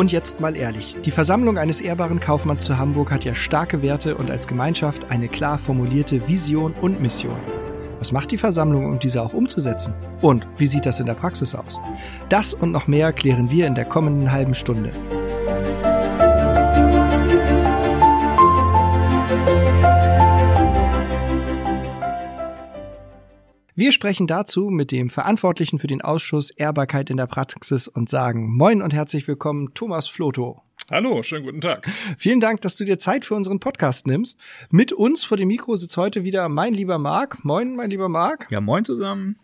Und jetzt mal ehrlich, die Versammlung eines ehrbaren Kaufmanns zu Hamburg hat ja starke Werte und als Gemeinschaft eine klar formulierte Vision und Mission. Was macht die Versammlung, um diese auch umzusetzen? Und wie sieht das in der Praxis aus? Das und noch mehr klären wir in der kommenden halben Stunde. Wir sprechen dazu mit dem Verantwortlichen für den Ausschuss Ehrbarkeit in der Praxis und sagen Moin und herzlich willkommen, Thomas Floto. Hallo, schönen guten Tag. Vielen Dank, dass du dir Zeit für unseren Podcast nimmst. Mit uns vor dem Mikro sitzt heute wieder mein lieber Marc. Moin, mein lieber Marc. Ja, moin zusammen.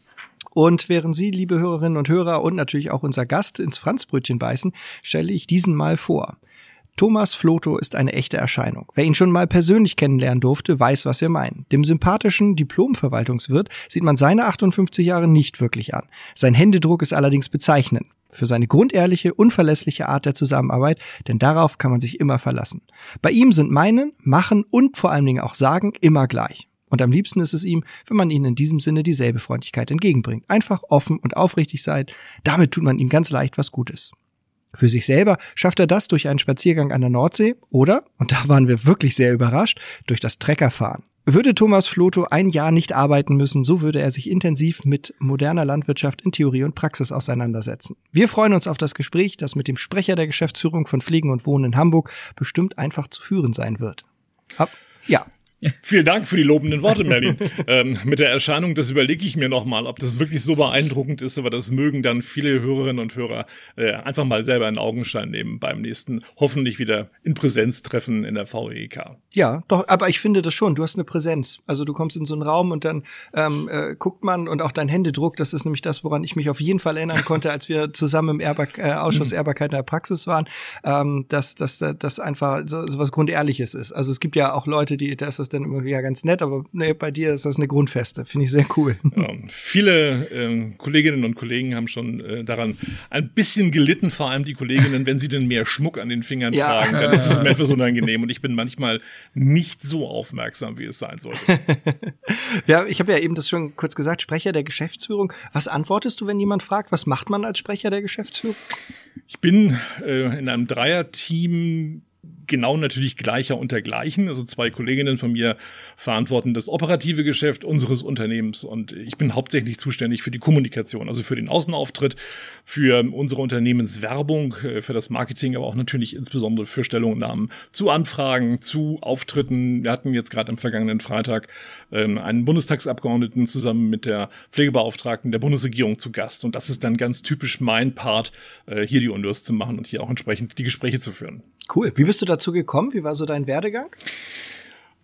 Und während Sie, liebe Hörerinnen und Hörer und natürlich auch unser Gast ins Franzbrötchen beißen, stelle ich diesen mal vor. Thomas Floto ist eine echte Erscheinung. Wer ihn schon mal persönlich kennenlernen durfte, weiß, was wir meinen. Dem sympathischen Diplomverwaltungswirt sieht man seine 58 Jahre nicht wirklich an. Sein Händedruck ist allerdings bezeichnend für seine grundehrliche, unverlässliche Art der Zusammenarbeit, denn darauf kann man sich immer verlassen. Bei ihm sind meinen, machen und vor allen Dingen auch sagen immer gleich. Und am liebsten ist es ihm, wenn man ihnen in diesem Sinne dieselbe Freundlichkeit entgegenbringt. Einfach offen und aufrichtig seid. Damit tut man ihm ganz leicht was Gutes. Für sich selber schafft er das durch einen Spaziergang an der Nordsee oder, und da waren wir wirklich sehr überrascht, durch das Treckerfahren. Würde Thomas Floto ein Jahr nicht arbeiten müssen, so würde er sich intensiv mit moderner Landwirtschaft in Theorie und Praxis auseinandersetzen. Wir freuen uns auf das Gespräch, das mit dem Sprecher der Geschäftsführung von Pflegen und Wohnen in Hamburg bestimmt einfach zu führen sein wird. Hab, ja, Vielen Dank für die lobenden Worte, Merlin. ähm, mit der Erscheinung, das überlege ich mir nochmal, ob das wirklich so beeindruckend ist, aber das mögen dann viele Hörerinnen und Hörer äh, einfach mal selber in Augenschein nehmen beim nächsten, hoffentlich wieder in Präsenztreffen in der VEK. Ja, doch, aber ich finde das schon, du hast eine Präsenz. Also du kommst in so einen Raum und dann ähm, äh, guckt man und auch dein Händedruck, das ist nämlich das, woran ich mich auf jeden Fall erinnern konnte, als wir zusammen im Ehrbar äh, Ausschuss mhm. Ehrbarkeit in der Praxis waren, ähm, dass das einfach so, so was Grundehrliches ist. Also es gibt ja auch Leute, die, das ist dann immer ja ganz nett, aber nee, bei dir ist das eine Grundfeste. Finde ich sehr cool. Ja, viele äh, Kolleginnen und Kollegen haben schon äh, daran ein bisschen gelitten, vor allem die Kolleginnen, wenn sie denn mehr Schmuck an den Fingern ja. tragen, dann ist es mir etwas unangenehm und ich bin manchmal nicht so aufmerksam, wie es sein sollte. ja, ich habe ja eben das schon kurz gesagt, Sprecher der Geschäftsführung. Was antwortest du, wenn jemand fragt, was macht man als Sprecher der Geschäftsführung? Ich bin äh, in einem Dreierteam genau natürlich gleicher untergleichen. Also zwei Kolleginnen von mir verantworten das operative Geschäft unseres Unternehmens und ich bin hauptsächlich zuständig für die Kommunikation, also für den Außenauftritt, für unsere Unternehmenswerbung, äh, für das Marketing, aber auch natürlich insbesondere für Stellungnahmen zu Anfragen, zu Auftritten. Wir hatten jetzt gerade am vergangenen Freitag ähm, einen Bundestagsabgeordneten zusammen mit der Pflegebeauftragten der Bundesregierung zu Gast und das ist dann ganz typisch mein Part, äh, hier die Undurs zu machen und hier auch entsprechend die Gespräche zu führen. Cool. Wie bist du dazu gekommen? Wie war so dein Werdegang?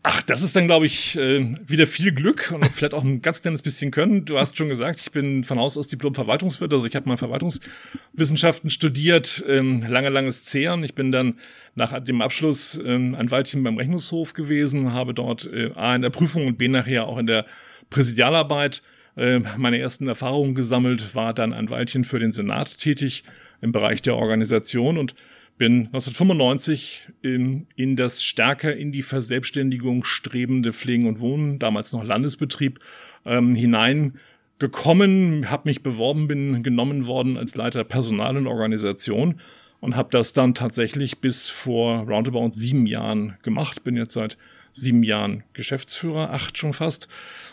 Ach, das ist dann, glaube ich, äh, wieder viel Glück und vielleicht auch ein ganz kleines bisschen Können. Du hast schon gesagt, ich bin von Haus aus Diplom-Verwaltungswirt, also ich habe mal Verwaltungswissenschaften studiert, ähm, lange, langes Zehren. Ich bin dann nach dem Abschluss ähm, ein Weilchen beim Rechnungshof gewesen, habe dort äh, A in der Prüfung und B nachher auch in der Präsidialarbeit äh, meine ersten Erfahrungen gesammelt, war dann ein Weilchen für den Senat tätig im Bereich der Organisation und bin 1995 in, in das stärker in die Verselbstständigung strebende Pflegen und Wohnen, damals noch Landesbetrieb, ähm, hineingekommen, habe mich beworben, bin genommen worden als Leiter Personal und Organisation und habe das dann tatsächlich bis vor roundabout sieben Jahren gemacht. Bin jetzt seit sieben Jahren Geschäftsführer, acht schon fast.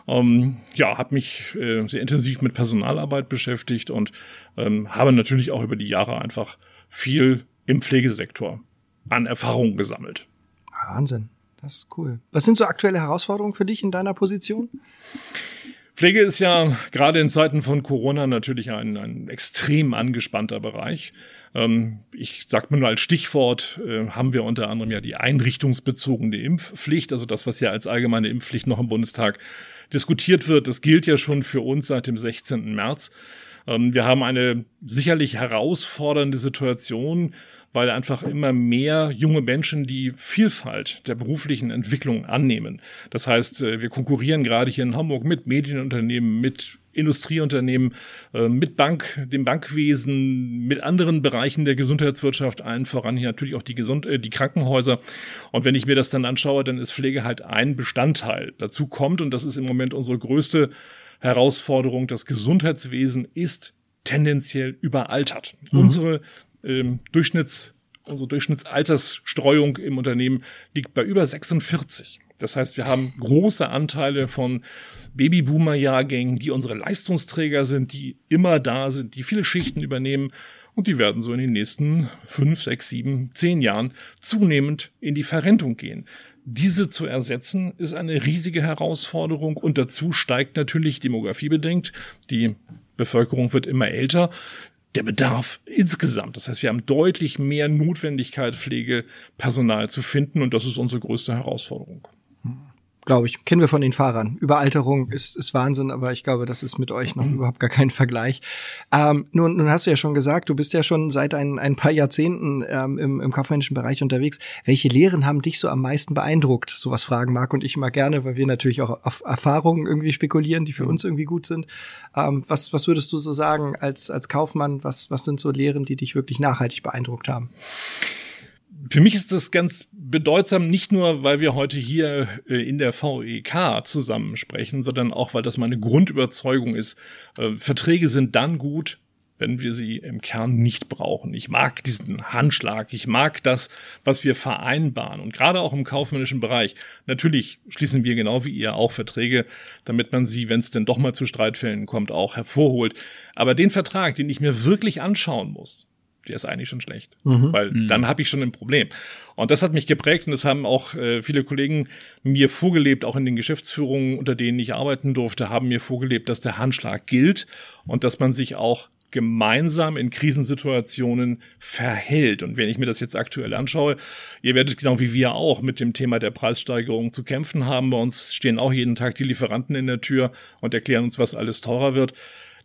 Ähm, ja, habe mich äh, sehr intensiv mit Personalarbeit beschäftigt und ähm, habe natürlich auch über die Jahre einfach viel im Pflegesektor an Erfahrungen gesammelt. Wahnsinn, das ist cool. Was sind so aktuelle Herausforderungen für dich in deiner Position? Pflege ist ja gerade in Zeiten von Corona natürlich ein, ein extrem angespannter Bereich. Ähm, ich sag mal nur als Stichwort, äh, haben wir unter anderem ja die einrichtungsbezogene Impfpflicht, also das, was ja als allgemeine Impfpflicht noch im Bundestag diskutiert wird. Das gilt ja schon für uns seit dem 16. März. Ähm, wir haben eine sicherlich herausfordernde Situation, weil einfach immer mehr junge Menschen die Vielfalt der beruflichen Entwicklung annehmen. Das heißt, äh, wir konkurrieren gerade hier in Hamburg mit Medienunternehmen, mit Industrieunternehmen, äh, mit Bank, dem Bankwesen, mit anderen Bereichen der Gesundheitswirtschaft, allen voran hier natürlich auch die, Gesund äh, die Krankenhäuser. Und wenn ich mir das dann anschaue, dann ist Pflege halt ein Bestandteil. Dazu kommt, und das ist im Moment unsere größte Herausforderung, das Gesundheitswesen ist tendenziell überaltert. Mhm. Unsere ähm, Durchschnitts unsere Durchschnittsaltersstreuung im Unternehmen liegt bei über 46. Das heißt, wir haben große Anteile von Babyboomer-Jahrgängen, die unsere Leistungsträger sind, die immer da sind, die viele Schichten übernehmen und die werden so in den nächsten fünf, sechs, sieben, zehn Jahren zunehmend in die Verrentung gehen. Diese zu ersetzen, ist eine riesige Herausforderung und dazu steigt natürlich demografiebedingt. Die Bevölkerung wird immer älter. Der Bedarf insgesamt. Das heißt, wir haben deutlich mehr Notwendigkeit, Pflegepersonal zu finden und das ist unsere größte Herausforderung glaube ich. Kennen wir von den Fahrern. Überalterung ist, ist Wahnsinn, aber ich glaube, das ist mit euch noch überhaupt gar kein Vergleich. Ähm, nun, nun hast du ja schon gesagt, du bist ja schon seit ein, ein paar Jahrzehnten ähm, im, im kaufmännischen Bereich unterwegs. Welche Lehren haben dich so am meisten beeindruckt? Sowas fragen Marc und ich immer gerne, weil wir natürlich auch auf Erfahrungen irgendwie spekulieren, die für uns irgendwie gut sind. Ähm, was, was würdest du so sagen als, als Kaufmann? Was, was sind so Lehren, die dich wirklich nachhaltig beeindruckt haben? Für mich ist das ganz bedeutsam, nicht nur, weil wir heute hier äh, in der VEK zusammensprechen, sondern auch, weil das meine Grundüberzeugung ist. Äh, Verträge sind dann gut, wenn wir sie im Kern nicht brauchen. Ich mag diesen Handschlag, ich mag das, was wir vereinbaren. Und gerade auch im kaufmännischen Bereich. Natürlich schließen wir genau wie ihr auch Verträge, damit man sie, wenn es denn doch mal zu Streitfällen kommt, auch hervorholt. Aber den Vertrag, den ich mir wirklich anschauen muss, der ist eigentlich schon schlecht, mhm. weil mhm. dann habe ich schon ein Problem. Und das hat mich geprägt und das haben auch äh, viele Kollegen mir vorgelebt, auch in den Geschäftsführungen, unter denen ich arbeiten durfte, haben mir vorgelebt, dass der Handschlag gilt und dass man sich auch gemeinsam in Krisensituationen verhält. Und wenn ich mir das jetzt aktuell anschaue, ihr werdet genau wie wir auch mit dem Thema der Preissteigerung zu kämpfen haben. Bei uns stehen auch jeden Tag die Lieferanten in der Tür und erklären uns, was alles teurer wird.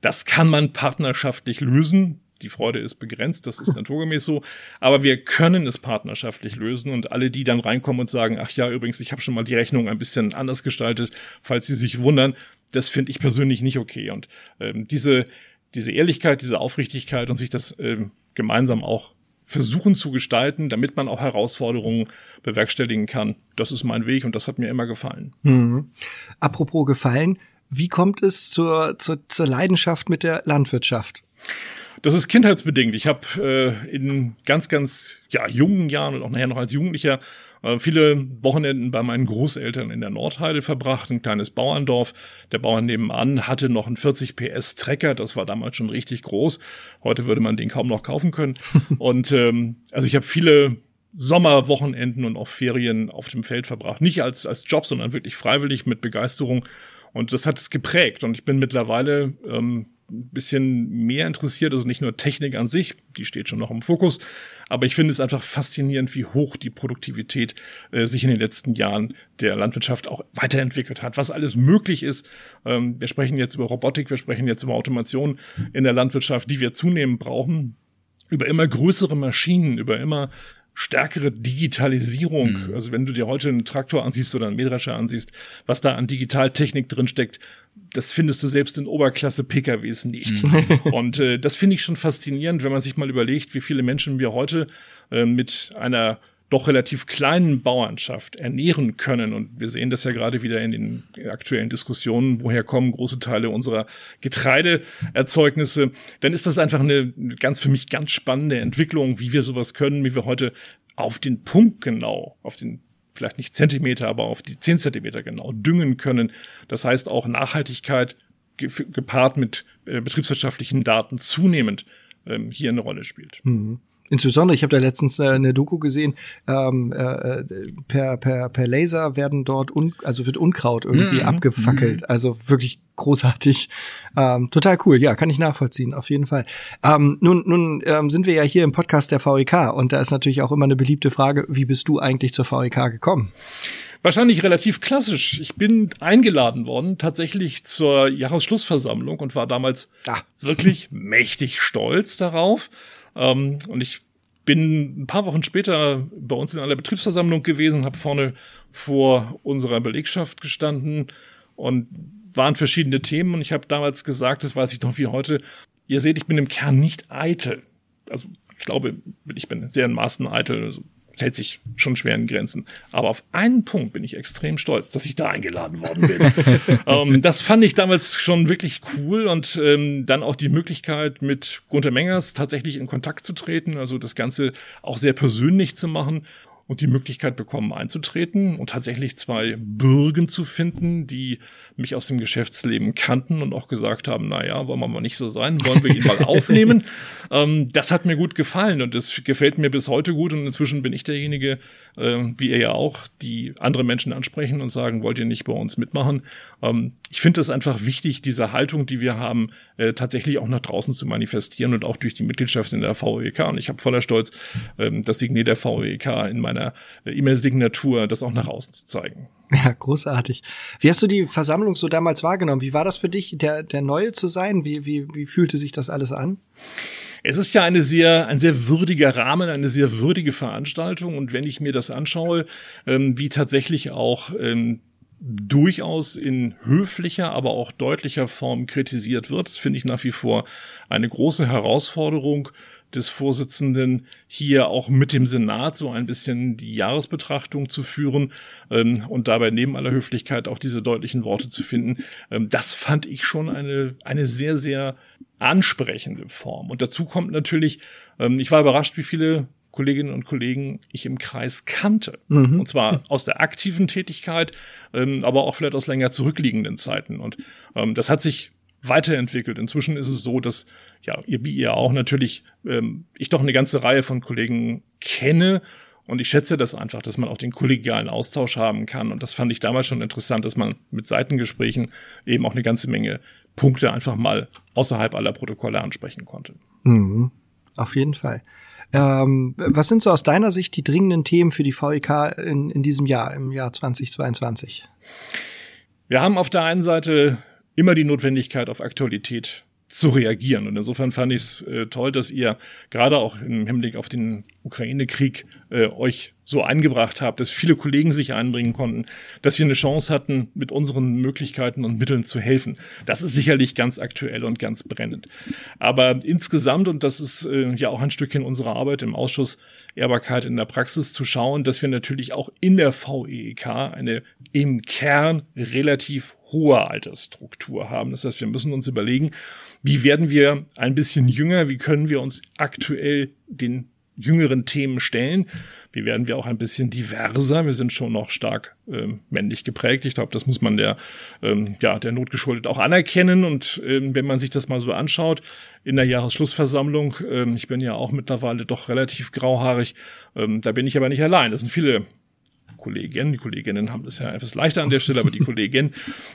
Das kann man partnerschaftlich lösen die Freude ist begrenzt, das ist naturgemäß so, aber wir können es partnerschaftlich lösen und alle, die dann reinkommen und sagen, ach ja, übrigens, ich habe schon mal die Rechnung ein bisschen anders gestaltet, falls sie sich wundern, das finde ich persönlich nicht okay und ähm, diese diese Ehrlichkeit, diese Aufrichtigkeit und sich das ähm, gemeinsam auch versuchen zu gestalten, damit man auch Herausforderungen bewerkstelligen kann. Das ist mein Weg und das hat mir immer gefallen. Mhm. Apropos gefallen, wie kommt es zur, zur, zur Leidenschaft mit der Landwirtschaft? Das ist kindheitsbedingt. Ich habe äh, in ganz, ganz ja, jungen Jahren und auch nachher noch als Jugendlicher äh, viele Wochenenden bei meinen Großeltern in der Nordheide verbracht, ein kleines Bauerndorf. Der Bauer nebenan hatte noch einen 40 PS Trecker, das war damals schon richtig groß. Heute würde man den kaum noch kaufen können. und ähm, also ich habe viele Sommerwochenenden und auch Ferien auf dem Feld verbracht. Nicht als, als Job, sondern wirklich freiwillig mit Begeisterung. Und das hat es geprägt. Und ich bin mittlerweile ähm, ein bisschen mehr interessiert, also nicht nur Technik an sich, die steht schon noch im Fokus, aber ich finde es einfach faszinierend, wie hoch die Produktivität äh, sich in den letzten Jahren der Landwirtschaft auch weiterentwickelt hat, was alles möglich ist. Ähm, wir sprechen jetzt über Robotik, wir sprechen jetzt über Automation in der Landwirtschaft, die wir zunehmend brauchen über immer größere Maschinen, über immer stärkere Digitalisierung. Mhm. Also wenn du dir heute einen Traktor ansiehst oder einen Mähdrescher ansiehst, was da an Digitaltechnik drinsteckt, das findest du selbst in Oberklasse PKWs nicht. Mhm. Und äh, das finde ich schon faszinierend, wenn man sich mal überlegt, wie viele Menschen wir heute äh, mit einer doch relativ kleinen Bauernschaft ernähren können. Und wir sehen das ja gerade wieder in den aktuellen Diskussionen, woher kommen große Teile unserer Getreideerzeugnisse. Dann ist das einfach eine ganz für mich ganz spannende Entwicklung, wie wir sowas können, wie wir heute auf den Punkt genau, auf den vielleicht nicht Zentimeter, aber auf die zehn Zentimeter genau düngen können. Das heißt auch Nachhaltigkeit gepaart mit äh, betriebswirtschaftlichen Daten zunehmend ähm, hier eine Rolle spielt. Mhm. Insbesondere, ich habe da letztens äh, eine Doku gesehen, ähm, äh, per, per, per Laser werden dort, un, also wird Unkraut irgendwie mhm. abgefackelt. Mhm. Also wirklich großartig. Ähm, total cool, ja, kann ich nachvollziehen, auf jeden Fall. Ähm, nun nun ähm, sind wir ja hier im Podcast der VEK und da ist natürlich auch immer eine beliebte Frage, wie bist du eigentlich zur VEK gekommen? Wahrscheinlich relativ klassisch. Ich bin eingeladen worden, tatsächlich zur Jahresschlussversammlung und war damals ah. wirklich mächtig stolz darauf. Ähm, und ich bin ein paar Wochen später bei uns in einer Betriebsversammlung gewesen, habe vorne vor unserer Belegschaft gestanden und waren verschiedene Themen und ich habe damals gesagt, das weiß ich noch wie heute, ihr seht, ich bin im Kern nicht eitel. Also ich glaube, ich bin sehr in Maßen eitel. Also hält sich schon schwer in Grenzen. Aber auf einen Punkt bin ich extrem stolz, dass ich da eingeladen worden bin. ähm, das fand ich damals schon wirklich cool und ähm, dann auch die Möglichkeit, mit Gunther Mengers tatsächlich in Kontakt zu treten, also das Ganze auch sehr persönlich zu machen und die Möglichkeit bekommen einzutreten und tatsächlich zwei Bürgen zu finden, die mich aus dem Geschäftsleben kannten und auch gesagt haben, na ja, wollen wir mal nicht so sein, wollen wir ihn mal aufnehmen. Ähm, das hat mir gut gefallen und es gefällt mir bis heute gut und inzwischen bin ich derjenige, äh, wie ihr ja auch, die andere Menschen ansprechen und sagen, wollt ihr nicht bei uns mitmachen? Ähm, ich finde es einfach wichtig, diese Haltung, die wir haben, äh, tatsächlich auch nach draußen zu manifestieren und auch durch die Mitgliedschaft in der VEK. Und ich habe voller Stolz ähm, das Signet der VEK in meiner äh, E-Mail-Signatur, das auch nach außen zu zeigen. Ja, großartig. Wie hast du die Versammlung so damals wahrgenommen? Wie war das für dich, der, der Neue zu sein? Wie, wie, wie fühlte sich das alles an? Es ist ja eine sehr, ein sehr würdiger Rahmen, eine sehr würdige Veranstaltung. Und wenn ich mir das anschaue, ähm, wie tatsächlich auch ähm, durchaus in höflicher, aber auch deutlicher Form kritisiert wird. Das finde ich nach wie vor eine große Herausforderung des Vorsitzenden, hier auch mit dem Senat so ein bisschen die Jahresbetrachtung zu führen ähm, und dabei neben aller Höflichkeit auch diese deutlichen Worte zu finden. Ähm, das fand ich schon eine, eine sehr, sehr ansprechende Form. Und dazu kommt natürlich, ähm, ich war überrascht, wie viele Kolleginnen und Kollegen ich im Kreis kannte. Mhm. Und zwar aus der aktiven Tätigkeit, ähm, aber auch vielleicht aus länger zurückliegenden Zeiten. Und ähm, das hat sich weiterentwickelt. Inzwischen ist es so, dass ja, ihr wie ihr auch natürlich ähm, ich doch eine ganze Reihe von Kollegen kenne und ich schätze das einfach, dass man auch den kollegialen Austausch haben kann. Und das fand ich damals schon interessant, dass man mit Seitengesprächen eben auch eine ganze Menge Punkte einfach mal außerhalb aller Protokolle ansprechen konnte. Mhm. Auf jeden Fall. Ähm, was sind so aus deiner Sicht die dringenden Themen für die VEK in, in diesem Jahr, im Jahr 2022? Wir haben auf der einen Seite immer die Notwendigkeit auf Aktualität zu reagieren. Und insofern fand ich es äh, toll, dass ihr gerade auch im Hinblick auf den Ukraine-Krieg äh, euch so eingebracht habt, dass viele Kollegen sich einbringen konnten, dass wir eine Chance hatten, mit unseren Möglichkeiten und Mitteln zu helfen. Das ist sicherlich ganz aktuell und ganz brennend. Aber insgesamt, und das ist äh, ja auch ein Stückchen unserer Arbeit im Ausschuss Ehrbarkeit in der Praxis, zu schauen, dass wir natürlich auch in der VEK eine im Kern relativ hohe Altersstruktur haben. Das heißt, wir müssen uns überlegen, wie werden wir ein bisschen jünger, wie können wir uns aktuell den jüngeren Themen stellen. Wie werden wir auch ein bisschen diverser? Wir sind schon noch stark ähm, männlich geprägt. Ich glaube, das muss man der, ähm, ja, der Not geschuldet auch anerkennen. Und ähm, wenn man sich das mal so anschaut, in der Jahresschlussversammlung, ähm, ich bin ja auch mittlerweile doch relativ grauhaarig, ähm, da bin ich aber nicht allein. Das sind viele Kollegin, die Kolleginnen haben das ja etwas leichter an der Stelle, aber die Kollegin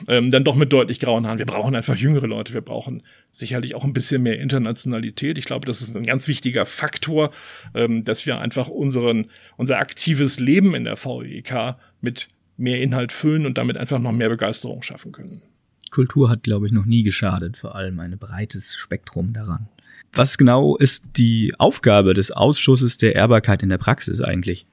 ähm, dann doch mit deutlich grauen Haaren. Wir brauchen einfach jüngere Leute, wir brauchen sicherlich auch ein bisschen mehr Internationalität. Ich glaube, das ist ein ganz wichtiger Faktor, ähm, dass wir einfach unseren, unser aktives Leben in der VEK mit mehr Inhalt füllen und damit einfach noch mehr Begeisterung schaffen können. Kultur hat, glaube ich, noch nie geschadet, vor allem ein breites Spektrum daran. Was genau ist die Aufgabe des Ausschusses der Ehrbarkeit in der Praxis eigentlich?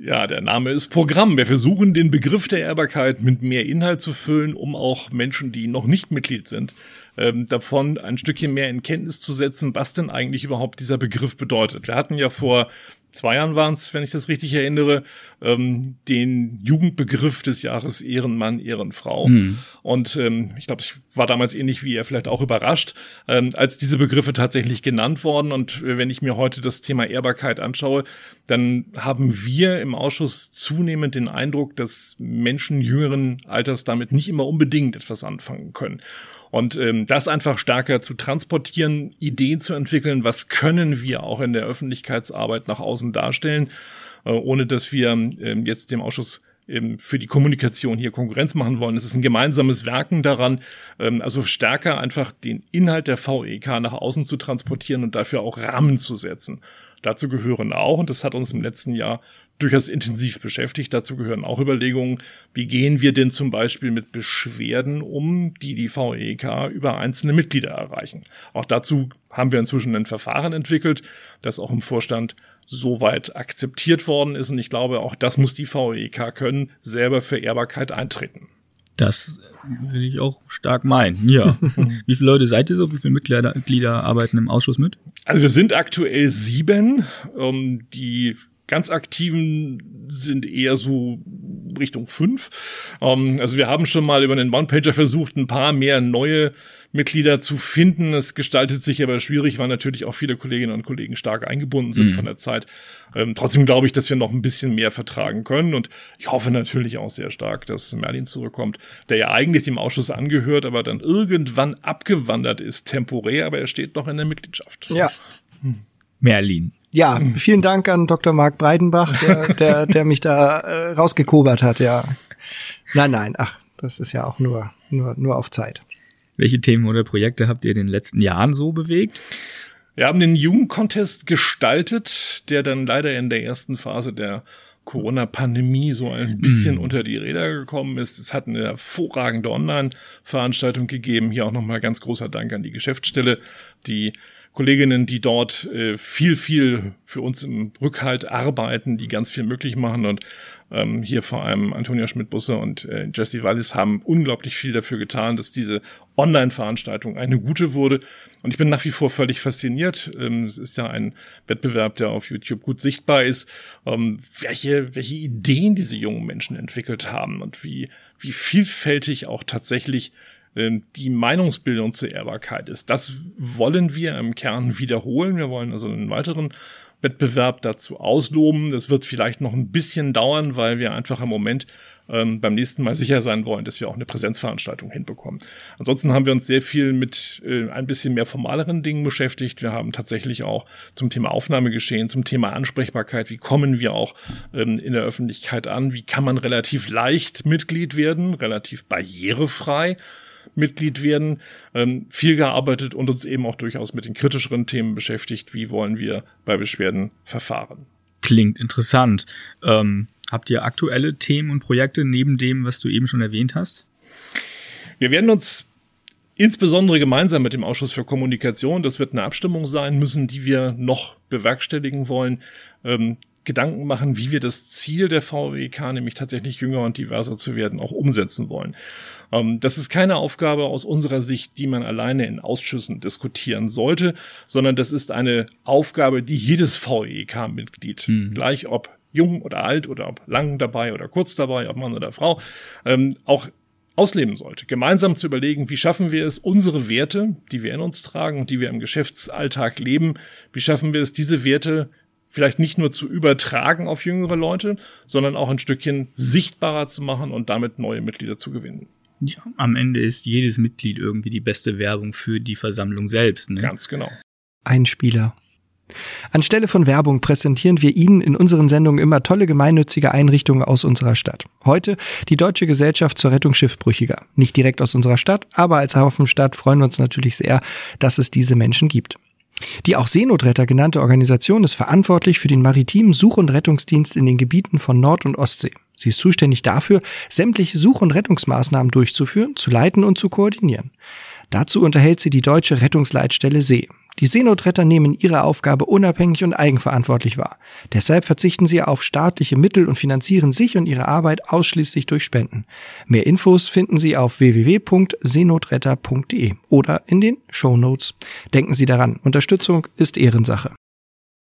Ja, der Name ist Programm. Wir versuchen den Begriff der Ehrbarkeit mit mehr Inhalt zu füllen, um auch Menschen, die noch nicht Mitglied sind, ähm, davon ein Stückchen mehr in Kenntnis zu setzen, was denn eigentlich überhaupt dieser Begriff bedeutet. Wir hatten ja vor zwei Jahren waren es, wenn ich das richtig erinnere, ähm, den Jugendbegriff des Jahres Ehrenmann, Ehrenfrau. Mhm. Und ähm, ich glaube, ich war damals ähnlich wie ihr vielleicht auch überrascht, ähm, als diese Begriffe tatsächlich genannt worden. Und äh, wenn ich mir heute das Thema Ehrbarkeit anschaue, dann haben wir im Ausschuss zunehmend den Eindruck, dass Menschen jüngeren Alters damit nicht immer unbedingt etwas anfangen können. Und ähm, das einfach stärker zu transportieren, Ideen zu entwickeln, was können wir auch in der Öffentlichkeitsarbeit nach außen darstellen, äh, ohne dass wir ähm, jetzt dem Ausschuss ähm, für die Kommunikation hier Konkurrenz machen wollen. Es ist ein gemeinsames Werken daran, ähm, also stärker einfach den Inhalt der VEK nach außen zu transportieren und dafür auch Rahmen zu setzen. Dazu gehören auch, und das hat uns im letzten Jahr durchaus intensiv beschäftigt. Dazu gehören auch Überlegungen, wie gehen wir denn zum Beispiel mit Beschwerden um, die die VEK über einzelne Mitglieder erreichen. Auch dazu haben wir inzwischen ein Verfahren entwickelt, das auch im Vorstand soweit akzeptiert worden ist. Und ich glaube, auch das muss die VEK können, selber für Ehrbarkeit eintreten. Das will ich auch stark meinen, ja. Wie viele Leute seid ihr so? Wie viele Mitglieder, Mitglieder arbeiten im Ausschuss mit? Also wir sind aktuell sieben. Ähm, die ganz aktiven sind eher so Richtung fünf. Ähm, also wir haben schon mal über den One-Pager versucht, ein paar mehr neue Mitglieder zu finden. Es gestaltet sich aber schwierig, weil natürlich auch viele Kolleginnen und Kollegen stark eingebunden sind mhm. von der Zeit. Ähm, trotzdem glaube ich, dass wir noch ein bisschen mehr vertragen können und ich hoffe natürlich auch sehr stark, dass Merlin zurückkommt, der ja eigentlich dem Ausschuss angehört, aber dann irgendwann abgewandert ist, temporär, aber er steht noch in der Mitgliedschaft. Ja. Hm. Merlin. Ja, vielen Dank an Dr. Marc Breidenbach, der, der, der mich da äh, rausgekobert hat, ja. Nein, nein, ach, das ist ja auch nur, nur, nur auf Zeit. Welche Themen oder Projekte habt ihr in den letzten Jahren so bewegt? Wir haben den Jugendcontest gestaltet, der dann leider in der ersten Phase der Corona-Pandemie so ein bisschen mm. unter die Räder gekommen ist. Es hat eine hervorragende Online-Veranstaltung gegeben. Hier auch nochmal ganz großer Dank an die Geschäftsstelle, die Kolleginnen, die dort äh, viel, viel für uns im Rückhalt arbeiten, die ganz viel möglich machen und ähm, hier vor allem Antonia Schmidt-Busse und äh, Jesse Wallis haben unglaublich viel dafür getan, dass diese Online-Veranstaltung eine gute wurde. Und ich bin nach wie vor völlig fasziniert. Ähm, es ist ja ein Wettbewerb, der auf YouTube gut sichtbar ist, ähm, welche, welche Ideen diese jungen Menschen entwickelt haben und wie, wie vielfältig auch tatsächlich die Meinungsbildung zur Ehrbarkeit ist. Das wollen wir im Kern wiederholen. Wir wollen also einen weiteren Wettbewerb dazu ausloben. Das wird vielleicht noch ein bisschen dauern, weil wir einfach im Moment ähm, beim nächsten Mal sicher sein wollen, dass wir auch eine Präsenzveranstaltung hinbekommen. Ansonsten haben wir uns sehr viel mit äh, ein bisschen mehr formaleren Dingen beschäftigt. Wir haben tatsächlich auch zum Thema Aufnahmegeschehen, zum Thema Ansprechbarkeit, wie kommen wir auch ähm, in der Öffentlichkeit an, wie kann man relativ leicht Mitglied werden, relativ barrierefrei. Mitglied werden, ähm, viel gearbeitet und uns eben auch durchaus mit den kritischeren Themen beschäftigt. Wie wollen wir bei Beschwerden verfahren? Klingt interessant. Ähm, habt ihr aktuelle Themen und Projekte neben dem, was du eben schon erwähnt hast? Wir werden uns insbesondere gemeinsam mit dem Ausschuss für Kommunikation, das wird eine Abstimmung sein müssen, die wir noch bewerkstelligen wollen, ähm, Gedanken machen, wie wir das Ziel der VWK, nämlich tatsächlich jünger und diverser zu werden, auch umsetzen wollen. Ähm, das ist keine Aufgabe aus unserer Sicht, die man alleine in Ausschüssen diskutieren sollte, sondern das ist eine Aufgabe, die jedes VEK-Mitglied, mhm. gleich ob jung oder alt oder ob lang dabei oder kurz dabei, ob Mann oder Frau, ähm, auch ausleben sollte. Gemeinsam zu überlegen, wie schaffen wir es, unsere Werte, die wir in uns tragen und die wir im Geschäftsalltag leben, wie schaffen wir es, diese Werte vielleicht nicht nur zu übertragen auf jüngere Leute, sondern auch ein Stückchen sichtbarer zu machen und damit neue Mitglieder zu gewinnen. Ja, am Ende ist jedes Mitglied irgendwie die beste Werbung für die Versammlung selbst. Ne? Ganz genau. Ein Spieler. Anstelle von Werbung präsentieren wir Ihnen in unseren Sendungen immer tolle gemeinnützige Einrichtungen aus unserer Stadt. Heute die Deutsche Gesellschaft zur Rettung Schiffbrüchiger. Nicht direkt aus unserer Stadt, aber als Hafenstadt freuen wir uns natürlich sehr, dass es diese Menschen gibt. Die auch Seenotretter genannte Organisation ist verantwortlich für den maritimen Such- und Rettungsdienst in den Gebieten von Nord- und Ostsee. Sie ist zuständig dafür, sämtliche Such- und Rettungsmaßnahmen durchzuführen, zu leiten und zu koordinieren. Dazu unterhält sie die deutsche Rettungsleitstelle See. Die Seenotretter nehmen ihre Aufgabe unabhängig und eigenverantwortlich wahr. Deshalb verzichten sie auf staatliche Mittel und finanzieren sich und ihre Arbeit ausschließlich durch Spenden. Mehr Infos finden Sie auf www.seenotretter.de oder in den Show Notes. Denken Sie daran, Unterstützung ist Ehrensache.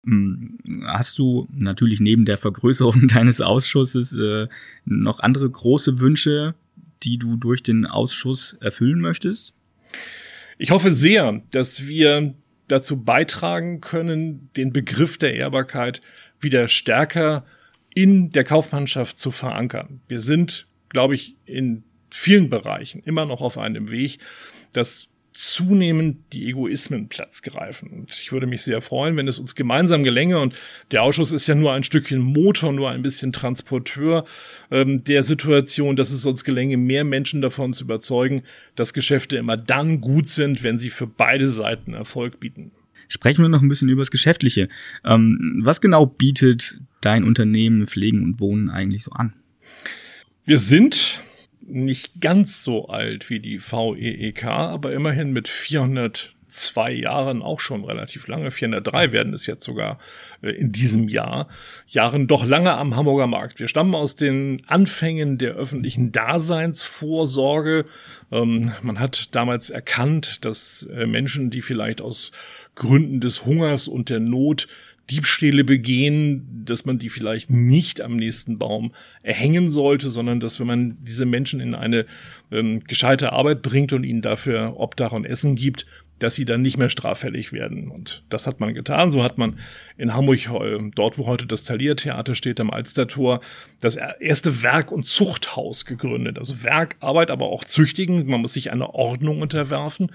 Hm, hast du natürlich neben der Vergrößerung deines Ausschusses äh, noch andere große Wünsche, die du durch den Ausschuss erfüllen möchtest? Ich hoffe sehr, dass wir dazu beitragen können, den Begriff der Ehrbarkeit wieder stärker in der Kaufmannschaft zu verankern. Wir sind, glaube ich, in vielen Bereichen immer noch auf einem Weg, dass zunehmend die Egoismen Platz greifen. Und ich würde mich sehr freuen, wenn es uns gemeinsam gelänge. Und der Ausschuss ist ja nur ein Stückchen Motor, nur ein bisschen Transporteur ähm, der Situation, dass es uns gelänge, mehr Menschen davon zu überzeugen, dass Geschäfte immer dann gut sind, wenn sie für beide Seiten Erfolg bieten. Sprechen wir noch ein bisschen über das Geschäftliche. Ähm, was genau bietet dein Unternehmen Pflegen und Wohnen eigentlich so an? Wir sind nicht ganz so alt wie die VEEK, aber immerhin mit 402 Jahren auch schon relativ lange. 403 werden es jetzt sogar äh, in diesem Jahr. Jahren doch lange am Hamburger Markt. Wir stammen aus den Anfängen der öffentlichen Daseinsvorsorge. Ähm, man hat damals erkannt, dass äh, Menschen, die vielleicht aus Gründen des Hungers und der Not Diebstähle begehen, dass man die vielleicht nicht am nächsten Baum erhängen sollte, sondern dass wenn man diese Menschen in eine ähm, gescheite Arbeit bringt und ihnen dafür Obdach und Essen gibt, dass sie dann nicht mehr straffällig werden. Und das hat man getan. So hat man in Hamburg, dort wo heute das Thalia-Theater steht, am Alstertor, das erste Werk- und Zuchthaus gegründet. Also Werk, Arbeit, aber auch Züchtigen. Man muss sich einer Ordnung unterwerfen.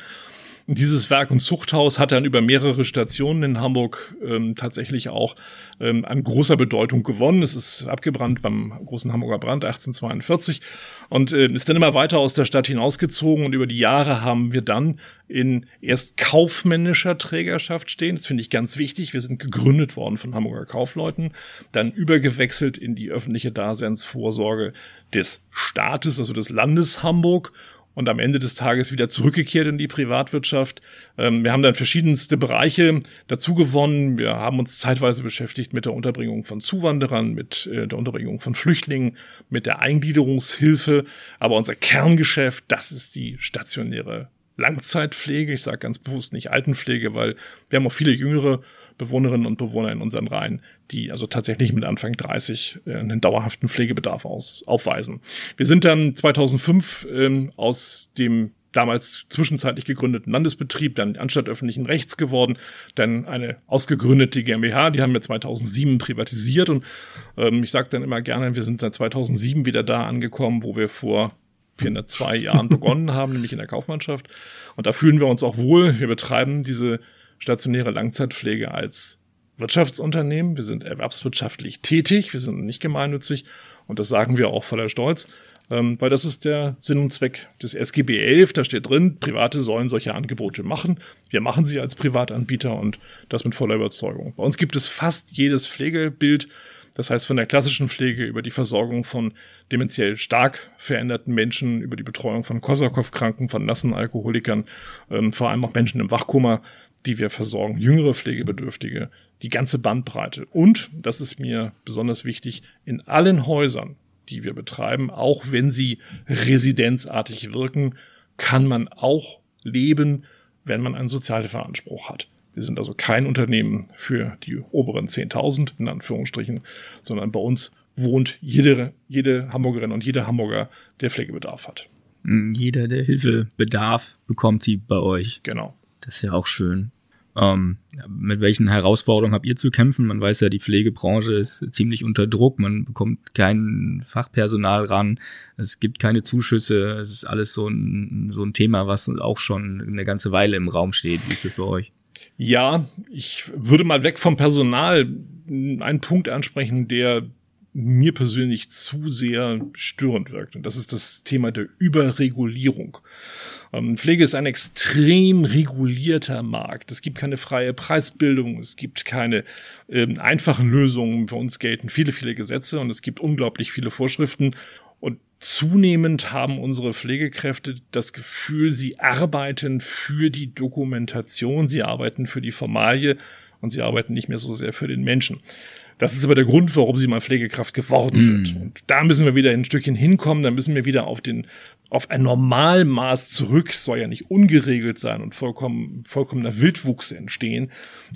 Dieses Werk- und Zuchthaus hat dann über mehrere Stationen in Hamburg ähm, tatsächlich auch ähm, an großer Bedeutung gewonnen. Es ist abgebrannt beim großen Hamburger Brand 1842 und äh, ist dann immer weiter aus der Stadt hinausgezogen und über die Jahre haben wir dann in erst kaufmännischer Trägerschaft stehen. Das finde ich ganz wichtig. Wir sind gegründet worden von Hamburger Kaufleuten, dann übergewechselt in die öffentliche Daseinsvorsorge des Staates, also des Landes Hamburg und am Ende des Tages wieder zurückgekehrt in die Privatwirtschaft. Ähm, wir haben dann verschiedenste Bereiche dazu gewonnen. Wir haben uns zeitweise beschäftigt mit der Unterbringung von Zuwanderern, mit äh, der Unterbringung von Flüchtlingen, mit der Eingliederungshilfe. Aber unser Kerngeschäft, das ist die stationäre Langzeitpflege. Ich sage ganz bewusst nicht Altenpflege, weil wir haben auch viele jüngere Bewohnerinnen und Bewohner in unseren Reihen, die also tatsächlich mit Anfang 30 äh, einen dauerhaften Pflegebedarf aus, aufweisen. Wir sind dann 2005 ähm, aus dem damals zwischenzeitlich gegründeten Landesbetrieb, dann Anstalt öffentlichen Rechts geworden, dann eine ausgegründete GmbH, die haben wir 2007 privatisiert und ähm, ich sage dann immer gerne, wir sind seit 2007 wieder da angekommen, wo wir vor 402 Jahren begonnen haben, nämlich in der Kaufmannschaft und da fühlen wir uns auch wohl. Wir betreiben diese stationäre Langzeitpflege als Wirtschaftsunternehmen. Wir sind erwerbswirtschaftlich tätig, wir sind nicht gemeinnützig und das sagen wir auch voller Stolz, ähm, weil das ist der Sinn und Zweck des SGB 11. Da steht drin, Private sollen solche Angebote machen. Wir machen sie als Privatanbieter und das mit voller Überzeugung. Bei uns gibt es fast jedes Pflegebild. Das heißt, von der klassischen Pflege über die Versorgung von dementiell stark veränderten Menschen, über die Betreuung von Korsakow-Kranken, von nassen Alkoholikern, ähm, vor allem auch Menschen im Wachkoma, die wir versorgen, jüngere Pflegebedürftige, die ganze Bandbreite. Und, das ist mir besonders wichtig, in allen Häusern, die wir betreiben, auch wenn sie residenzartig wirken, kann man auch leben, wenn man einen Sozialhilfeanspruch hat. Wir sind also kein Unternehmen für die oberen 10.000, in Anführungsstrichen, sondern bei uns wohnt jede, jede Hamburgerin und jeder Hamburger, der Pflegebedarf hat. Jeder, der Hilfebedarf, bekommt sie bei euch. Genau. Das ist ja auch schön. Ähm, mit welchen Herausforderungen habt ihr zu kämpfen? Man weiß ja, die Pflegebranche ist ziemlich unter Druck. Man bekommt kein Fachpersonal ran. Es gibt keine Zuschüsse. Es ist alles so ein, so ein Thema, was auch schon eine ganze Weile im Raum steht. Wie ist das bei euch? Ja, ich würde mal weg vom Personal einen Punkt ansprechen, der mir persönlich zu sehr störend wirkt. Und das ist das Thema der Überregulierung. Ähm, Pflege ist ein extrem regulierter Markt. Es gibt keine freie Preisbildung, es gibt keine ähm, einfachen Lösungen. Für uns gelten viele, viele Gesetze und es gibt unglaublich viele Vorschriften. Und zunehmend haben unsere Pflegekräfte das Gefühl, sie arbeiten für die Dokumentation, sie arbeiten für die Formalie und sie arbeiten nicht mehr so sehr für den Menschen. Das ist aber der Grund, warum sie mal Pflegekraft geworden sind. Mm. Und da müssen wir wieder ein Stückchen hinkommen, da müssen wir wieder auf den auf ein Normalmaß zurück, soll ja nicht ungeregelt sein und vollkommen, vollkommener Wildwuchs entstehen.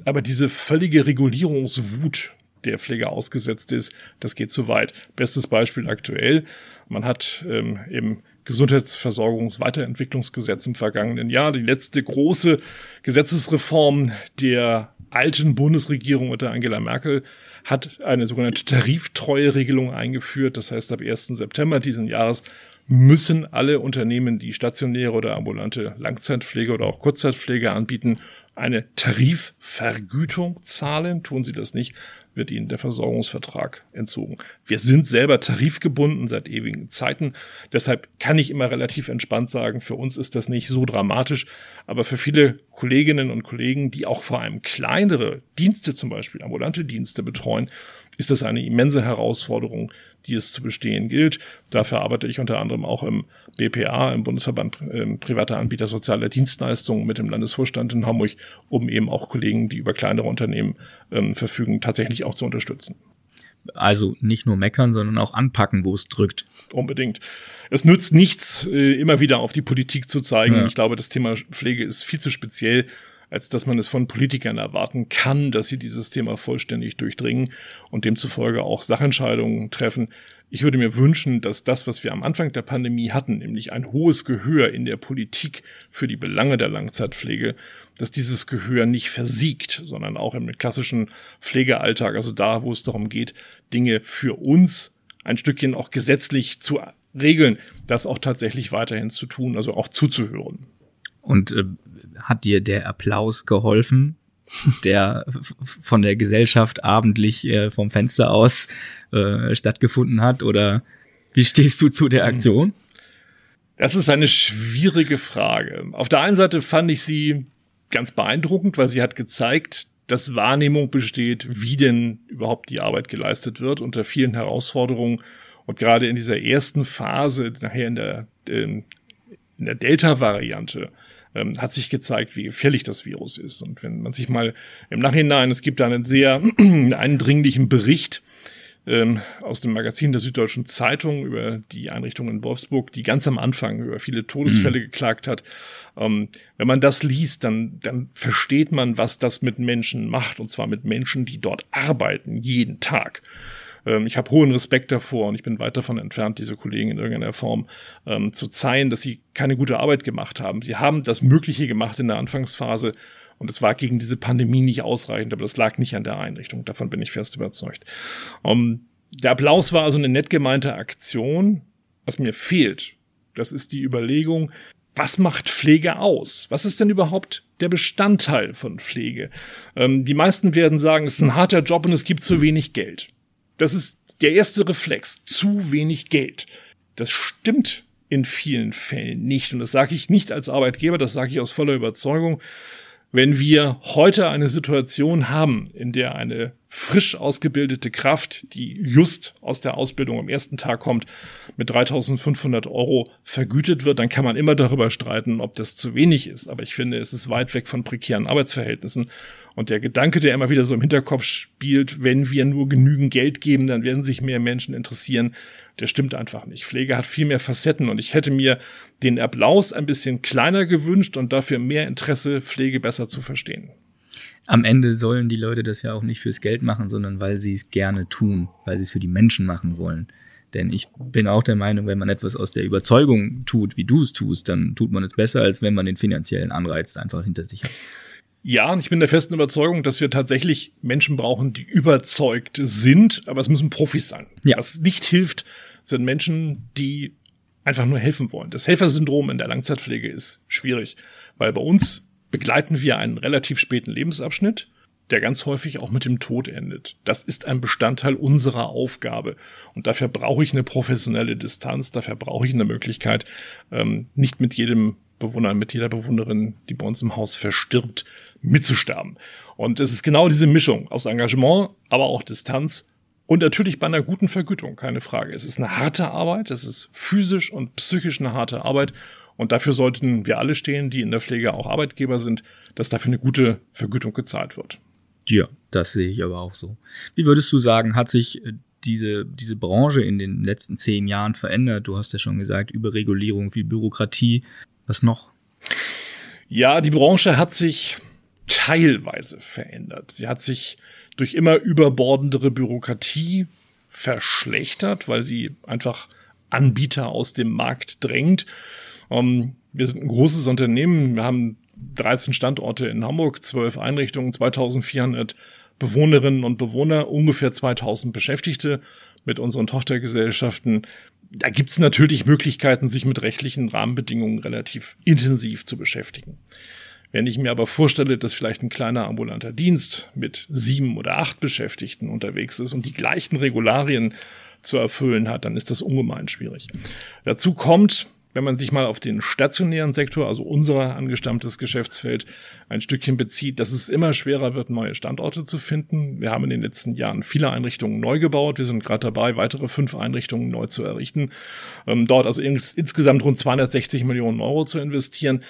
Aber diese völlige Regulierungswut, der Pflege ausgesetzt ist, das geht zu weit. Bestes Beispiel aktuell. Man hat ähm, im Gesundheitsversorgungsweiterentwicklungsgesetz im vergangenen Jahr die letzte große Gesetzesreform der alten Bundesregierung unter Angela Merkel hat eine sogenannte Tariftreueregelung eingeführt. Das heißt, ab 1. September diesen Jahres müssen alle Unternehmen, die stationäre oder ambulante Langzeitpflege oder auch Kurzzeitpflege anbieten, eine Tarifvergütung zahlen. Tun sie das nicht, wird ihnen der Versorgungsvertrag entzogen. Wir sind selber tarifgebunden seit ewigen Zeiten. Deshalb kann ich immer relativ entspannt sagen, für uns ist das nicht so dramatisch. Aber für viele Kolleginnen und Kollegen, die auch vor allem kleinere Dienste, zum Beispiel ambulante Dienste betreuen, ist das eine immense Herausforderung, die es zu bestehen gilt. Dafür arbeite ich unter anderem auch im BPA, im Bundesverband äh, privater Anbieter sozialer Dienstleistungen mit dem Landesvorstand in Hamburg, um eben auch Kollegen, die über kleinere Unternehmen ähm, verfügen, tatsächlich auch zu unterstützen. Also nicht nur meckern, sondern auch anpacken, wo es drückt. Unbedingt. Es nützt nichts, äh, immer wieder auf die Politik zu zeigen. Ja. Ich glaube, das Thema Pflege ist viel zu speziell als dass man es von Politikern erwarten kann, dass sie dieses Thema vollständig durchdringen und demzufolge auch Sachentscheidungen treffen. Ich würde mir wünschen, dass das, was wir am Anfang der Pandemie hatten, nämlich ein hohes Gehör in der Politik für die Belange der Langzeitpflege, dass dieses Gehör nicht versiegt, sondern auch im klassischen Pflegealltag, also da, wo es darum geht, Dinge für uns ein Stückchen auch gesetzlich zu regeln, das auch tatsächlich weiterhin zu tun, also auch zuzuhören. Und äh, hat dir der Applaus geholfen, der von der Gesellschaft abendlich äh, vom Fenster aus äh, stattgefunden hat? Oder wie stehst du zu der Aktion? Das ist eine schwierige Frage. Auf der einen Seite fand ich sie ganz beeindruckend, weil sie hat gezeigt, dass Wahrnehmung besteht, wie denn überhaupt die Arbeit geleistet wird unter vielen Herausforderungen. Und gerade in dieser ersten Phase, nachher in der, in der Delta-Variante, ähm, hat sich gezeigt, wie gefährlich das Virus ist. Und wenn man sich mal im Nachhinein, es gibt da einen sehr eindringlichen Bericht ähm, aus dem Magazin der Süddeutschen Zeitung über die Einrichtung in Wolfsburg, die ganz am Anfang über viele Todesfälle mhm. geklagt hat. Ähm, wenn man das liest, dann, dann versteht man, was das mit Menschen macht, und zwar mit Menschen, die dort arbeiten, jeden Tag. Ähm, ich habe hohen Respekt davor und ich bin weit davon entfernt, diese Kollegen in irgendeiner Form ähm, zu zeigen, dass sie keine gute Arbeit gemacht haben. Sie haben das Mögliche gemacht in der Anfangsphase und es war gegen diese Pandemie nicht ausreichend, aber das lag nicht an der Einrichtung. Davon bin ich fest überzeugt. Um, ähm, der Applaus war also eine nett gemeinte Aktion. Was mir fehlt, das ist die Überlegung, was macht Pflege aus? Was ist denn überhaupt der Bestandteil von Pflege? Ähm, die meisten werden sagen, es ist ein harter Job und es gibt zu wenig Geld. Das ist der erste Reflex. Zu wenig Geld. Das stimmt in vielen Fällen nicht. Und das sage ich nicht als Arbeitgeber, das sage ich aus voller Überzeugung. Wenn wir heute eine Situation haben, in der eine frisch ausgebildete Kraft, die just aus der Ausbildung am ersten Tag kommt, mit 3500 Euro vergütet wird, dann kann man immer darüber streiten, ob das zu wenig ist. Aber ich finde, es ist weit weg von prekären Arbeitsverhältnissen. Und der Gedanke, der immer wieder so im Hinterkopf spielt, wenn wir nur genügend Geld geben, dann werden sich mehr Menschen interessieren, der stimmt einfach nicht. Pflege hat viel mehr Facetten und ich hätte mir den Applaus ein bisschen kleiner gewünscht und dafür mehr Interesse, Pflege besser zu verstehen. Am Ende sollen die Leute das ja auch nicht fürs Geld machen, sondern weil sie es gerne tun, weil sie es für die Menschen machen wollen. Denn ich bin auch der Meinung, wenn man etwas aus der Überzeugung tut, wie du es tust, dann tut man es besser, als wenn man den finanziellen Anreiz einfach hinter sich hat. Ja, und ich bin der festen Überzeugung, dass wir tatsächlich Menschen brauchen, die überzeugt sind, aber es müssen Profis sein. Ja. Was nicht hilft, sind Menschen, die einfach nur helfen wollen. Das Helfersyndrom in der Langzeitpflege ist schwierig, weil bei uns begleiten wir einen relativ späten Lebensabschnitt, der ganz häufig auch mit dem Tod endet. Das ist ein Bestandteil unserer Aufgabe. Und dafür brauche ich eine professionelle Distanz, dafür brauche ich eine Möglichkeit, ähm, nicht mit jedem Bewohner, mit jeder Bewohnerin, die bei uns im Haus verstirbt, mitzusterben. Und es ist genau diese Mischung aus Engagement, aber auch Distanz und natürlich bei einer guten Vergütung, keine Frage. Es ist eine harte Arbeit, es ist physisch und psychisch eine harte Arbeit. Und dafür sollten wir alle stehen, die in der Pflege auch Arbeitgeber sind, dass dafür eine gute Vergütung gezahlt wird. Ja, das sehe ich aber auch so. Wie würdest du sagen, hat sich äh, diese, diese Branche in den letzten zehn Jahren verändert? Du hast ja schon gesagt, Überregulierung, viel Bürokratie. Was noch? Ja, die Branche hat sich teilweise verändert. Sie hat sich durch immer überbordendere Bürokratie verschlechtert, weil sie einfach Anbieter aus dem Markt drängt. Um, ähm, wir sind ein großes Unternehmen. Wir haben 13 Standorte in Hamburg, 12 Einrichtungen, 2400 Bewohnerinnen und Bewohner, ungefähr 2000 Beschäftigte mit unseren Tochtergesellschaften. Da gibt's natürlich Möglichkeiten, sich mit rechtlichen Rahmenbedingungen relativ intensiv zu beschäftigen. Wenn ich mir aber vorstelle, dass vielleicht ein kleiner ambulanter Dienst mit sieben oder acht Beschäftigten unterwegs ist und die gleichen Regularien zu erfüllen hat, dann ist das ungemein schwierig. Dazu kommt, wenn man sich mal auf den stationären Sektor, also unser angestammtes Geschäftsfeld, ein Stückchen bezieht, dass es immer schwerer wird, neue Standorte zu finden. Wir haben in den letzten Jahren viele Einrichtungen neu gebaut. Wir sind gerade dabei, weitere fünf Einrichtungen neu zu errichten. Ähm, dort also ins, insgesamt rund 260 Millionen Euro zu investieren.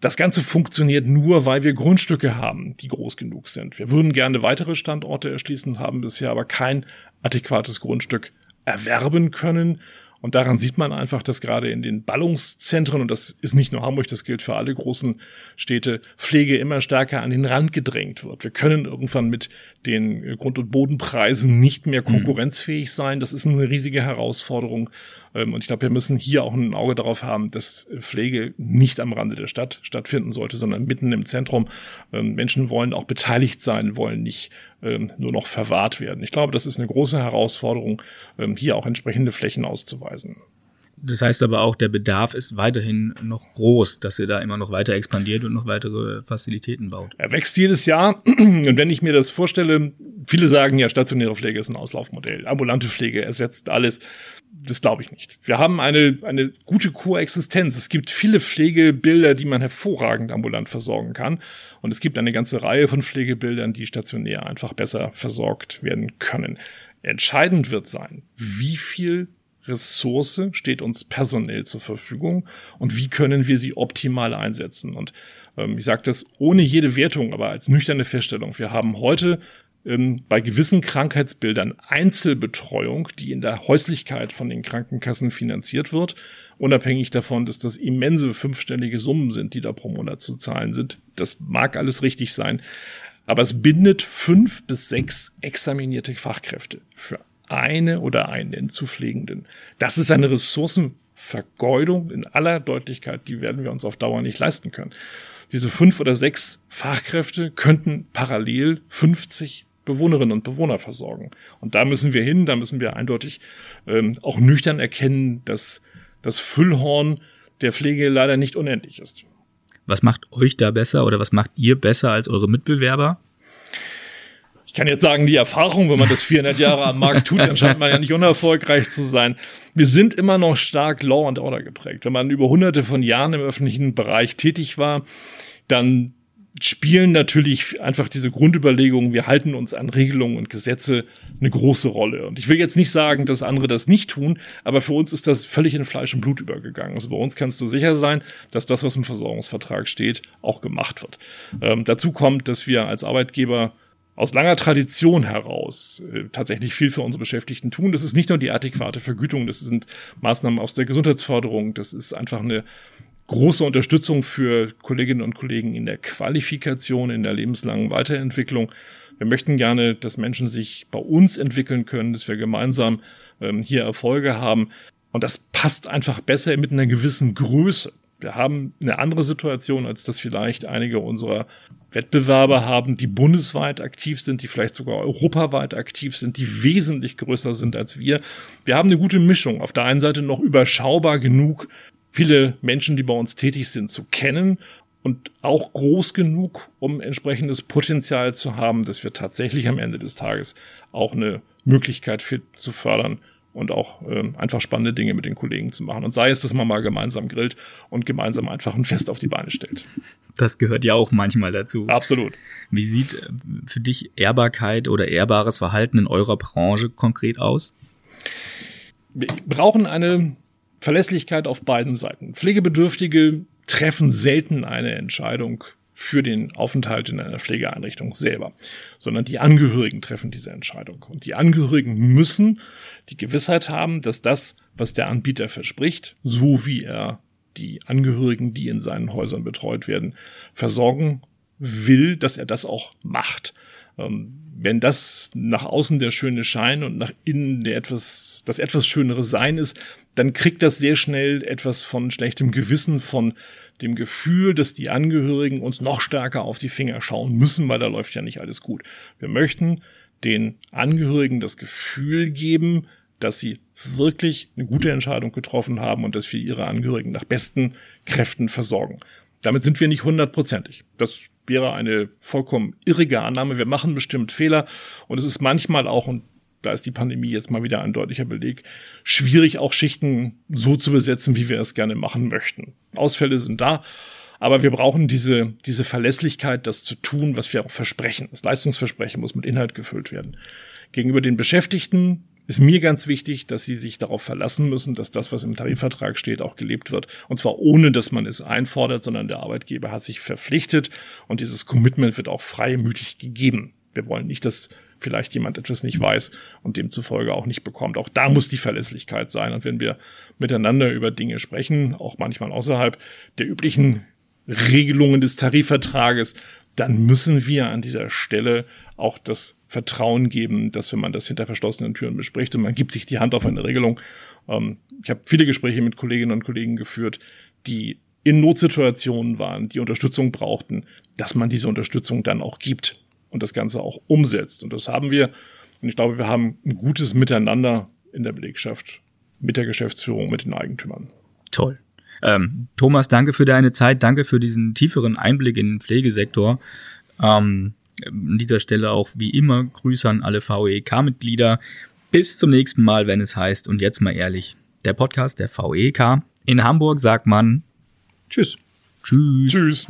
Das Ganze funktioniert nur, weil wir Grundstücke haben, die groß genug sind. Wir würden gerne weitere Standorte erschließen, haben bisher aber kein adäquates Grundstück erwerben können. Und daran sieht man einfach, dass gerade in den Ballungszentren, und das ist nicht nur Hamburg, das gilt für alle großen Städte, Pflege immer stärker an den Rand gedrängt wird. Wir können irgendwann mit den Grund- und Bodenpreisen nicht mehr mhm. konkurrenzfähig sein. Das ist eine riesige Herausforderung. Ähm, und ich glaube, wir müssen hier auch ein Auge darauf haben, dass Pflege nicht am Rande der Stadt stattfinden sollte, sondern mitten im Zentrum. Ähm, Menschen wollen auch beteiligt sein, wollen nicht ähm, nur noch verwahrt werden. Ich glaube, das ist eine große Herausforderung, hier auch entsprechende Flächen auszuweisen. Das heißt aber auch, der Bedarf ist weiterhin noch groß, dass ihr da immer noch weiter expandiert und noch weitere Facilitäten baut. Er wächst jedes Jahr. Und wenn ich mir das vorstelle, viele sagen ja, stationäre Pflege ist ein Auslaufmodell. Ambulante Pflege ersetzt alles. Das glaube ich nicht. Wir haben eine, eine gute Koexistenz. Es gibt viele Pflegebilder, die man hervorragend ambulant versorgen kann. Und es gibt eine ganze Reihe von Pflegebildern, die stationär einfach besser versorgt werden können. Entscheidend wird sein, wie viel Ressource steht uns personell zur Verfügung und wie können wir sie optimal einsetzen. Und ähm, ich sage das ohne jede Wertung, aber als nüchterne Feststellung. Wir haben heute ähm, bei gewissen Krankheitsbildern Einzelbetreuung, die in der Häuslichkeit von den Krankenkassen finanziert wird, unabhängig davon, dass das immense fünfstellige Summen sind, die da pro Monat zu zahlen sind. Das mag alles richtig sein. Aber es bindet fünf bis sechs examinierte Fachkräfte für eine oder einen zu Pflegenden. Das ist eine Ressourcenvergeudung in aller Deutlichkeit, die werden wir uns auf Dauer nicht leisten können. Diese fünf oder sechs Fachkräfte könnten parallel 50 Bewohnerinnen und Bewohner versorgen. Und da müssen wir hin, da müssen wir eindeutig ähm, auch nüchtern erkennen, dass das Füllhorn der Pflege leider nicht unendlich ist. Was macht euch da besser oder was macht ihr besser als eure Mitbewerber? Ich kann jetzt sagen, die Erfahrung, wenn man das 400 Jahre am Markt tut, dann scheint man ja nicht unerfolgreich zu sein. Wir sind immer noch stark Law and Order geprägt. Wenn man über hunderte von Jahren im öffentlichen Bereich tätig war, dann spielen natürlich einfach diese Grundüberlegungen, wir halten uns an Regelungen und Gesetze eine große Rolle. Und ich will jetzt nicht sagen, dass andere das nicht tun, aber für uns ist das völlig in Fleisch und Blut übergegangen. Also bei uns kannst du sicher sein, dass das, was im Versorgungsvertrag steht, auch gemacht wird. Ähm, dazu kommt, dass wir als Arbeitgeber aus langer Tradition heraus äh, tatsächlich viel für unsere Beschäftigten tun. Das ist nicht nur die adäquate Vergütung, das sind Maßnahmen aus der Gesundheitsförderung, das ist einfach eine große Unterstützung für Kolleginnen und Kollegen in der Qualifikation, in der lebenslangen Weiterentwicklung. Wir möchten gerne, dass Menschen sich bei uns entwickeln können, dass wir gemeinsam ähm, hier Erfolge haben. Und das passt einfach besser mit einer gewissen Größe. Wir haben eine andere Situation, als das vielleicht einige unserer Wettbewerber haben, die bundesweit aktiv sind, die vielleicht sogar europaweit aktiv sind, die wesentlich größer sind als wir. Wir haben eine gute Mischung. Auf der einen Seite noch überschaubar genug, viele Menschen, die bei uns tätig sind, zu kennen und auch groß genug, um entsprechendes Potenzial zu haben, dass wir tatsächlich am Ende des Tages auch eine Möglichkeit für, zu fördern, und auch ähm, einfach spannende Dinge mit den Kollegen zu machen. Und sei es, dass man mal gemeinsam grillt und gemeinsam einfach ein Fest auf die Beine stellt. Das gehört ja auch manchmal dazu. Absolut. Wie sieht äh, für dich Ehrbarkeit oder ehrbares Verhalten in eurer Branche konkret aus? Wir brauchen eine Verlässlichkeit auf beiden Seiten. Pflegebedürftige treffen selten eine Entscheidung für den Aufenthalt in einer Pflegeeinrichtung selber, sondern die Angehörigen treffen diese Entscheidung. Und die Angehörigen müssen die Gewissheit haben, dass das, was der Anbieter verspricht, so wie er die Angehörigen, die in seinen Häusern betreut werden, versorgen will, dass er das auch macht. Ähm, wenn das nach außen der schöne Schein und nach innen der etwas, das etwas schönere Sein ist, dann kriegt das sehr schnell etwas von schlechtem Gewissen, von dem Gefühl, dass die Angehörigen uns noch stärker auf die Finger schauen müssen, weil da läuft ja nicht alles gut. Wir möchten den Angehörigen das Gefühl geben, dass sie wirklich eine gute Entscheidung getroffen haben und dass wir ihre Angehörigen nach besten Kräften versorgen. Damit sind wir nicht hundertprozentig. Das wäre eine vollkommen irrige Annahme. Wir machen bestimmt Fehler und es ist manchmal auch, und da ist die Pandemie jetzt mal wieder ein deutlicher Beleg, schwierig auch Schichten so zu besetzen, wie wir es gerne machen möchten. Ausfälle sind da, aber wir brauchen diese, diese Verlässlichkeit, das zu tun, was wir auch versprechen. Das Leistungsversprechen muss mit Inhalt gefüllt werden. Gegenüber den Beschäftigten ist mir ganz wichtig, dass sie sich darauf verlassen müssen, dass das, was im Tarifvertrag steht, auch gelebt wird. Und zwar ohne, dass man es einfordert, sondern der Arbeitgeber hat sich verpflichtet und dieses Commitment wird auch freimütig gegeben. Wir wollen nicht, dass vielleicht jemand etwas nicht weiß und demzufolge auch nicht bekommt. Auch da muss die Verlässlichkeit sein. Und wenn wir miteinander über Dinge sprechen, auch manchmal außerhalb der üblichen Regelungen des Tarifvertrages, dann müssen wir an dieser Stelle auch das Vertrauen geben, dass wenn man das hinter verschlossenen Türen bespricht und man gibt sich die Hand auf eine Regelung. Ähm, ich habe viele Gespräche mit Kolleginnen und Kollegen geführt, die in Notsituationen waren, die Unterstützung brauchten, dass man diese Unterstützung dann auch gibt und das Ganze auch umsetzt. Und das haben wir. Und ich glaube, wir haben ein gutes Miteinander in der Belegschaft mit der Geschäftsführung, mit den Eigentümern. Toll. Ähm, Thomas, danke für deine Zeit, danke für diesen tieferen Einblick in den Pflegesektor. Ähm, an dieser Stelle auch wie immer Grüße an alle VEK-Mitglieder. Bis zum nächsten Mal, wenn es heißt, und jetzt mal ehrlich, der Podcast der VEK. In Hamburg sagt man Tschüss. Tschüss. Tschüss.